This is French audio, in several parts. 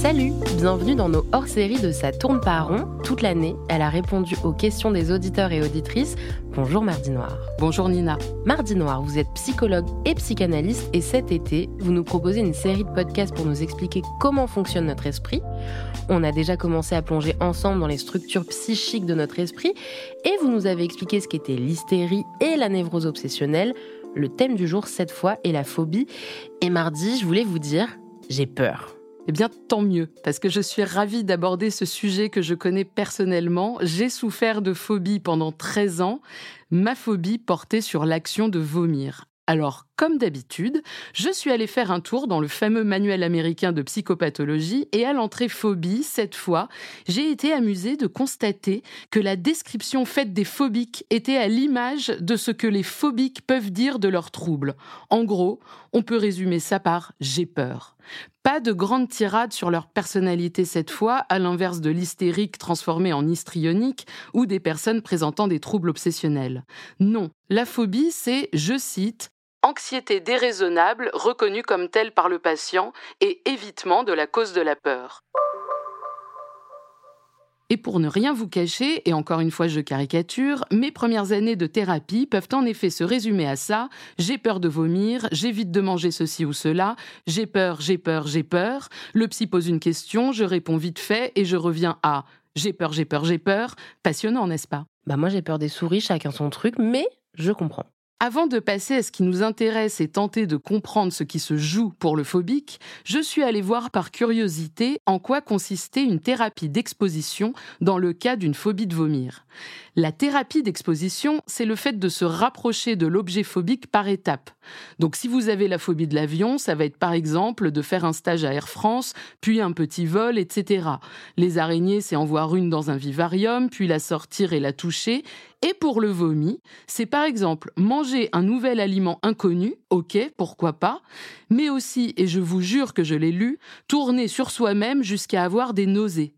Salut, bienvenue dans nos hors-séries de Ça tourne pas rond. Toute l'année, elle a répondu aux questions des auditeurs et auditrices. Bonjour Mardi Noir. Bonjour Nina. Mardi Noir, vous êtes psychologue et psychanalyste et cet été, vous nous proposez une série de podcasts pour nous expliquer comment fonctionne notre esprit. On a déjà commencé à plonger ensemble dans les structures psychiques de notre esprit et vous nous avez expliqué ce qu'était l'hystérie et la névrose obsessionnelle. Le thème du jour cette fois est la phobie. Et mardi, je voulais vous dire, j'ai peur. Eh bien, tant mieux, parce que je suis ravie d'aborder ce sujet que je connais personnellement. J'ai souffert de phobie pendant 13 ans. Ma phobie portait sur l'action de vomir. Alors, comme d'habitude, je suis allée faire un tour dans le fameux manuel américain de psychopathologie et à l'entrée phobie, cette fois, j'ai été amusée de constater que la description faite des phobiques était à l'image de ce que les phobiques peuvent dire de leurs troubles. En gros, on peut résumer ça par j'ai peur. Pas de grande tirade sur leur personnalité cette fois, à l'inverse de l'hystérique transformée en histrionique ou des personnes présentant des troubles obsessionnels. Non, la phobie, c'est, je cite, anxiété déraisonnable reconnue comme telle par le patient et évitement de la cause de la peur. Et pour ne rien vous cacher, et encore une fois je caricature, mes premières années de thérapie peuvent en effet se résumer à ça. J'ai peur de vomir, j'évite de manger ceci ou cela, j'ai peur, j'ai peur, j'ai peur. Le psy pose une question, je réponds vite fait et je reviens à j'ai peur, j'ai peur, j'ai peur. Passionnant, n'est-ce pas? Bah moi j'ai peur des souris, chacun son truc, mais je comprends. Avant de passer à ce qui nous intéresse et tenter de comprendre ce qui se joue pour le phobique, je suis allée voir par curiosité en quoi consistait une thérapie d'exposition dans le cas d'une phobie de vomir. La thérapie d'exposition, c'est le fait de se rapprocher de l'objet phobique par étapes. Donc si vous avez la phobie de l'avion, ça va être par exemple de faire un stage à Air France, puis un petit vol, etc. Les araignées, c'est en voir une dans un vivarium, puis la sortir et la toucher. Et pour le vomi, c'est par exemple manger un nouvel aliment inconnu, ok, pourquoi pas, mais aussi, et je vous jure que je l'ai lu, tourner sur soi-même jusqu'à avoir des nausées.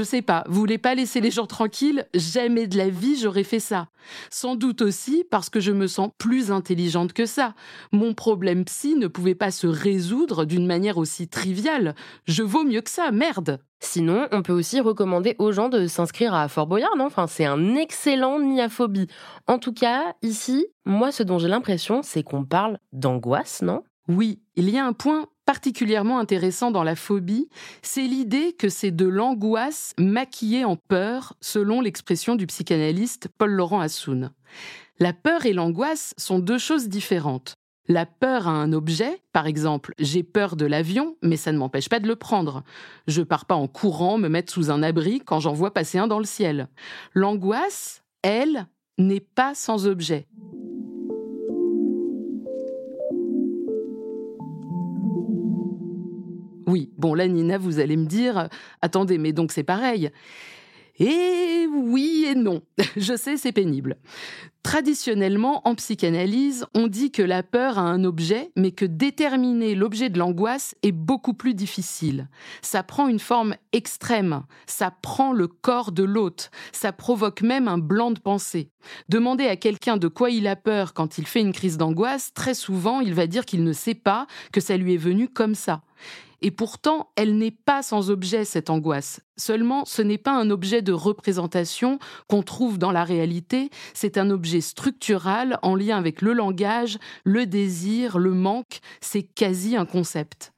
Je sais pas, vous voulez pas laisser les gens tranquilles? Jamais de la vie j'aurais fait ça. Sans doute aussi parce que je me sens plus intelligente que ça. Mon problème psy ne pouvait pas se résoudre d'une manière aussi triviale. Je vaux mieux que ça, merde Sinon, on peut aussi recommander aux gens de s'inscrire à Fort Boyard, non? Enfin, c'est un excellent niaphobie. En tout cas, ici, moi, ce dont j'ai l'impression, c'est qu'on parle d'angoisse, non? Oui, il y a un point particulièrement intéressant dans la phobie, c'est l'idée que c'est de l'angoisse maquillée en peur, selon l'expression du psychanalyste Paul-Laurent Assoun. La peur et l'angoisse sont deux choses différentes. La peur à un objet, par exemple, j'ai peur de l'avion, mais ça ne m'empêche pas de le prendre. Je pars pas en courant me mettre sous un abri quand j'en vois passer un dans le ciel. L'angoisse, elle, n'est pas sans objet. Oui, bon là Nina, vous allez me dire, attendez, mais donc c'est pareil. Et oui et non. Je sais, c'est pénible. Traditionnellement, en psychanalyse, on dit que la peur a un objet, mais que déterminer l'objet de l'angoisse est beaucoup plus difficile. Ça prend une forme extrême, ça prend le corps de l'hôte, ça provoque même un blanc de pensée. Demander à quelqu'un de quoi il a peur quand il fait une crise d'angoisse, très souvent, il va dire qu'il ne sait pas, que ça lui est venu comme ça. Et pourtant, elle n'est pas sans objet, cette angoisse. Seulement, ce n'est pas un objet de représentation qu'on trouve dans la réalité, c'est un objet structural en lien avec le langage, le désir, le manque, c'est quasi un concept.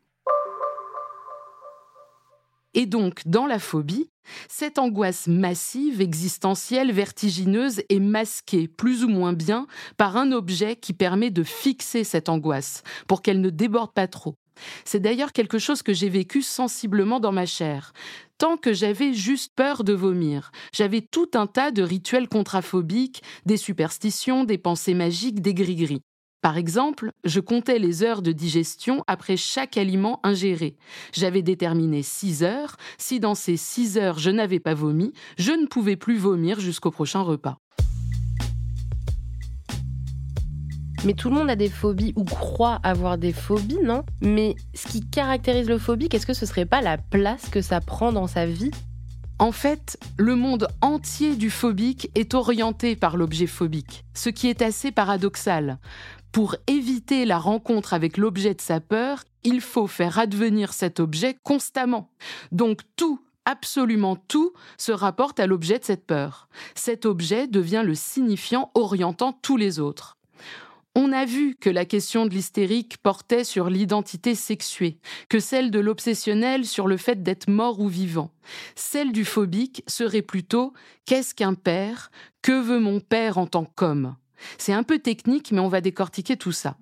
Et donc, dans la phobie, cette angoisse massive, existentielle, vertigineuse est masquée plus ou moins bien par un objet qui permet de fixer cette angoisse pour qu'elle ne déborde pas trop. C'est d'ailleurs quelque chose que j'ai vécu sensiblement dans ma chair. Tant que j'avais juste peur de vomir, j'avais tout un tas de rituels contraphobiques, des superstitions, des pensées magiques, des gris-gris. Par exemple, je comptais les heures de digestion après chaque aliment ingéré. J'avais déterminé 6 heures. Si dans ces 6 heures je n'avais pas vomi, je ne pouvais plus vomir jusqu'au prochain repas. Mais tout le monde a des phobies ou croit avoir des phobies, non? Mais ce qui caractérise le phobie, quest ce que ce serait pas la place que ça prend dans sa vie? En fait, le monde entier du phobique est orienté par l'objet phobique, ce qui est assez paradoxal. Pour éviter la rencontre avec l'objet de sa peur, il faut faire advenir cet objet constamment. Donc tout, absolument tout, se rapporte à l'objet de cette peur. Cet objet devient le signifiant orientant tous les autres. On a vu que la question de l'hystérique portait sur l'identité sexuée, que celle de l'obsessionnel sur le fait d'être mort ou vivant. Celle du phobique serait plutôt qu'est-ce qu'un père? Que veut mon père en tant qu'homme? C'est un peu technique, mais on va décortiquer tout ça.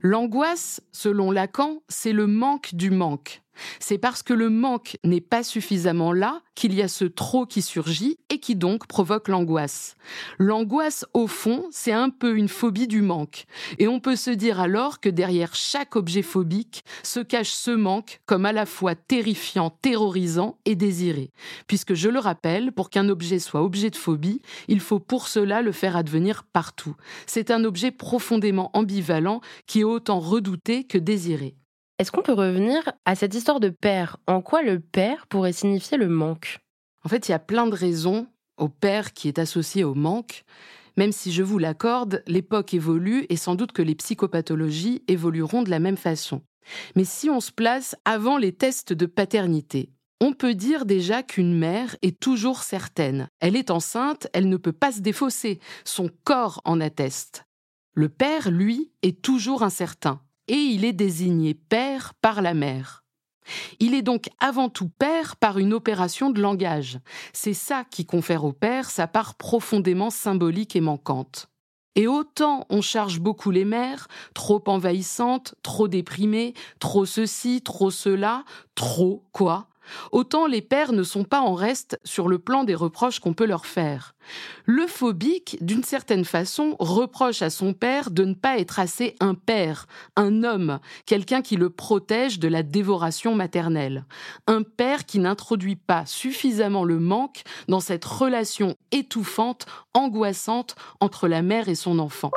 L'angoisse, selon Lacan, c'est le manque du manque. C'est parce que le manque n'est pas suffisamment là qu'il y a ce trop qui surgit et qui donc provoque l'angoisse. L'angoisse, au fond, c'est un peu une phobie du manque. Et on peut se dire alors que derrière chaque objet phobique se cache ce manque comme à la fois terrifiant, terrorisant et désiré. Puisque je le rappelle, pour qu'un objet soit objet de phobie, il faut pour cela le faire advenir partout. C'est un objet profondément ambivalent qui est autant redouté que désiré. Est-ce qu'on peut revenir à cette histoire de père? En quoi le père pourrait signifier le manque? En fait, il y a plein de raisons au père qui est associé au manque. Même si je vous l'accorde, l'époque évolue et sans doute que les psychopathologies évolueront de la même façon. Mais si on se place avant les tests de paternité, on peut dire déjà qu'une mère est toujours certaine. Elle est enceinte, elle ne peut pas se défausser, son corps en atteste. Le père, lui, est toujours incertain et il est désigné père par la mère. Il est donc avant tout père par une opération de langage. C'est ça qui confère au père sa part profondément symbolique et manquante. Et autant on charge beaucoup les mères, trop envahissantes, trop déprimées, trop ceci, trop cela, trop quoi, autant les pères ne sont pas en reste sur le plan des reproches qu'on peut leur faire. Le phobique, d'une certaine façon, reproche à son père de ne pas être assez un père, un homme, quelqu'un qui le protège de la dévoration maternelle, un père qui n'introduit pas suffisamment le manque dans cette relation étouffante, angoissante entre la mère et son enfant.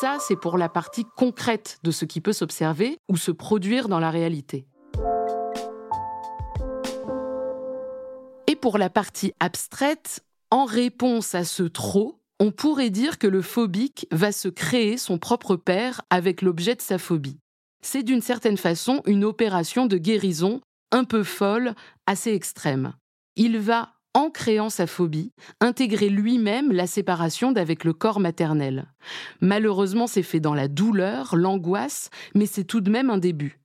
Ça, c'est pour la partie concrète de ce qui peut s'observer ou se produire dans la réalité. Pour la partie abstraite, en réponse à ce trop, on pourrait dire que le phobique va se créer son propre père avec l'objet de sa phobie. C'est d'une certaine façon une opération de guérison un peu folle, assez extrême. Il va, en créant sa phobie, intégrer lui-même la séparation d'avec le corps maternel. Malheureusement, c'est fait dans la douleur, l'angoisse, mais c'est tout de même un début.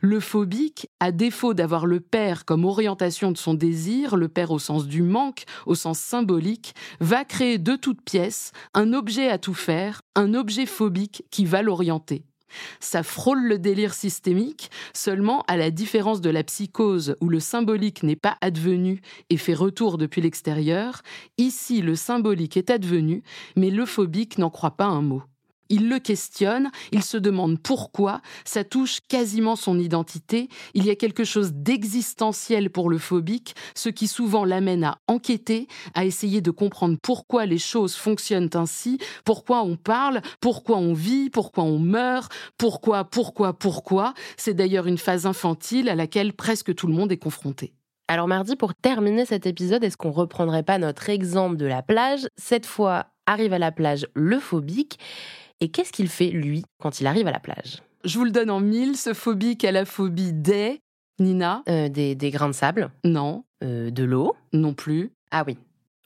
Le phobique, à défaut d'avoir le père comme orientation de son désir, le père au sens du manque, au sens symbolique, va créer de toutes pièces un objet à tout faire, un objet phobique qui va l'orienter. Ça frôle le délire systémique, seulement à la différence de la psychose où le symbolique n'est pas advenu et fait retour depuis l'extérieur, ici le symbolique est advenu, mais le phobique n'en croit pas un mot. Il le questionne, il se demande pourquoi, ça touche quasiment son identité, il y a quelque chose d'existentiel pour le phobique, ce qui souvent l'amène à enquêter, à essayer de comprendre pourquoi les choses fonctionnent ainsi, pourquoi on parle, pourquoi on vit, pourquoi on meurt, pourquoi, pourquoi, pourquoi. C'est d'ailleurs une phase infantile à laquelle presque tout le monde est confronté. Alors mardi, pour terminer cet épisode, est-ce qu'on reprendrait pas notre exemple de la plage? Cette fois, arrive à la plage le phobique. Et qu'est-ce qu'il fait, lui, quand il arrive à la plage? Je vous le donne en mille, ce phobique a la phobie des... Nina? Euh, des, grains de sable? Non. Euh, de l'eau? Non plus. Ah oui.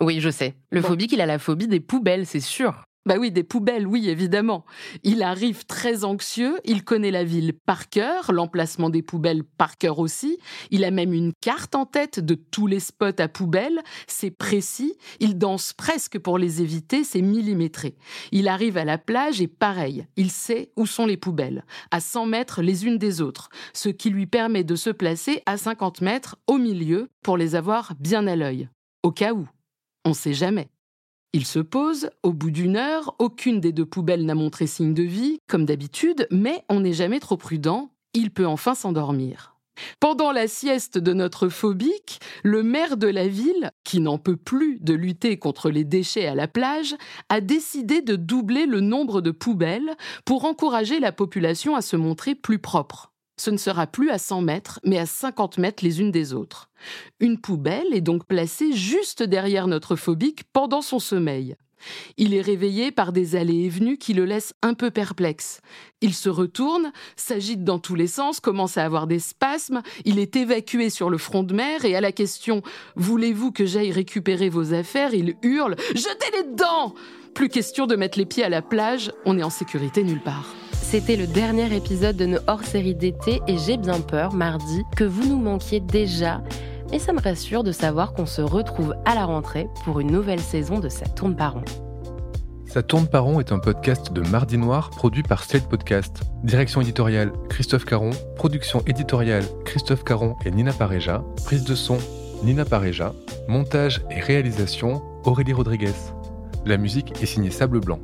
Oui, je sais. Le phobique, il a la phobie des poubelles, c'est sûr. Bah oui, des poubelles, oui, évidemment. Il arrive très anxieux, il connaît la ville par cœur, l'emplacement des poubelles par cœur aussi. Il a même une carte en tête de tous les spots à poubelles, c'est précis. Il danse presque pour les éviter, c'est millimétré. Il arrive à la plage et pareil, il sait où sont les poubelles, à 100 mètres les unes des autres, ce qui lui permet de se placer à 50 mètres au milieu pour les avoir bien à l'œil. Au cas où. On sait jamais. Il se pose, au bout d'une heure, aucune des deux poubelles n'a montré signe de vie, comme d'habitude, mais on n'est jamais trop prudent, il peut enfin s'endormir. Pendant la sieste de notre phobique, le maire de la ville, qui n'en peut plus de lutter contre les déchets à la plage, a décidé de doubler le nombre de poubelles pour encourager la population à se montrer plus propre. Ce ne sera plus à 100 mètres, mais à 50 mètres les unes des autres. Une poubelle est donc placée juste derrière notre phobique pendant son sommeil. Il est réveillé par des allées et venues qui le laissent un peu perplexe. Il se retourne, s'agite dans tous les sens, commence à avoir des spasmes, il est évacué sur le front de mer et à la question Voulez-vous que j'aille récupérer vos affaires? il hurle Jetez les dents Plus question de mettre les pieds à la plage, on est en sécurité nulle part. C'était le dernier épisode de nos hors-séries d'été et j'ai bien peur, mardi, que vous nous manquiez déjà et ça me rassure de savoir qu'on se retrouve à la rentrée pour une nouvelle saison de Ça tourne par rond. Tourne par est un podcast de Mardi Noir produit par Slate Podcast. Direction éditoriale Christophe Caron, production éditoriale Christophe Caron et Nina Pareja, prise de son Nina Pareja, montage et réalisation Aurélie Rodriguez. La musique est signée Sable Blanc.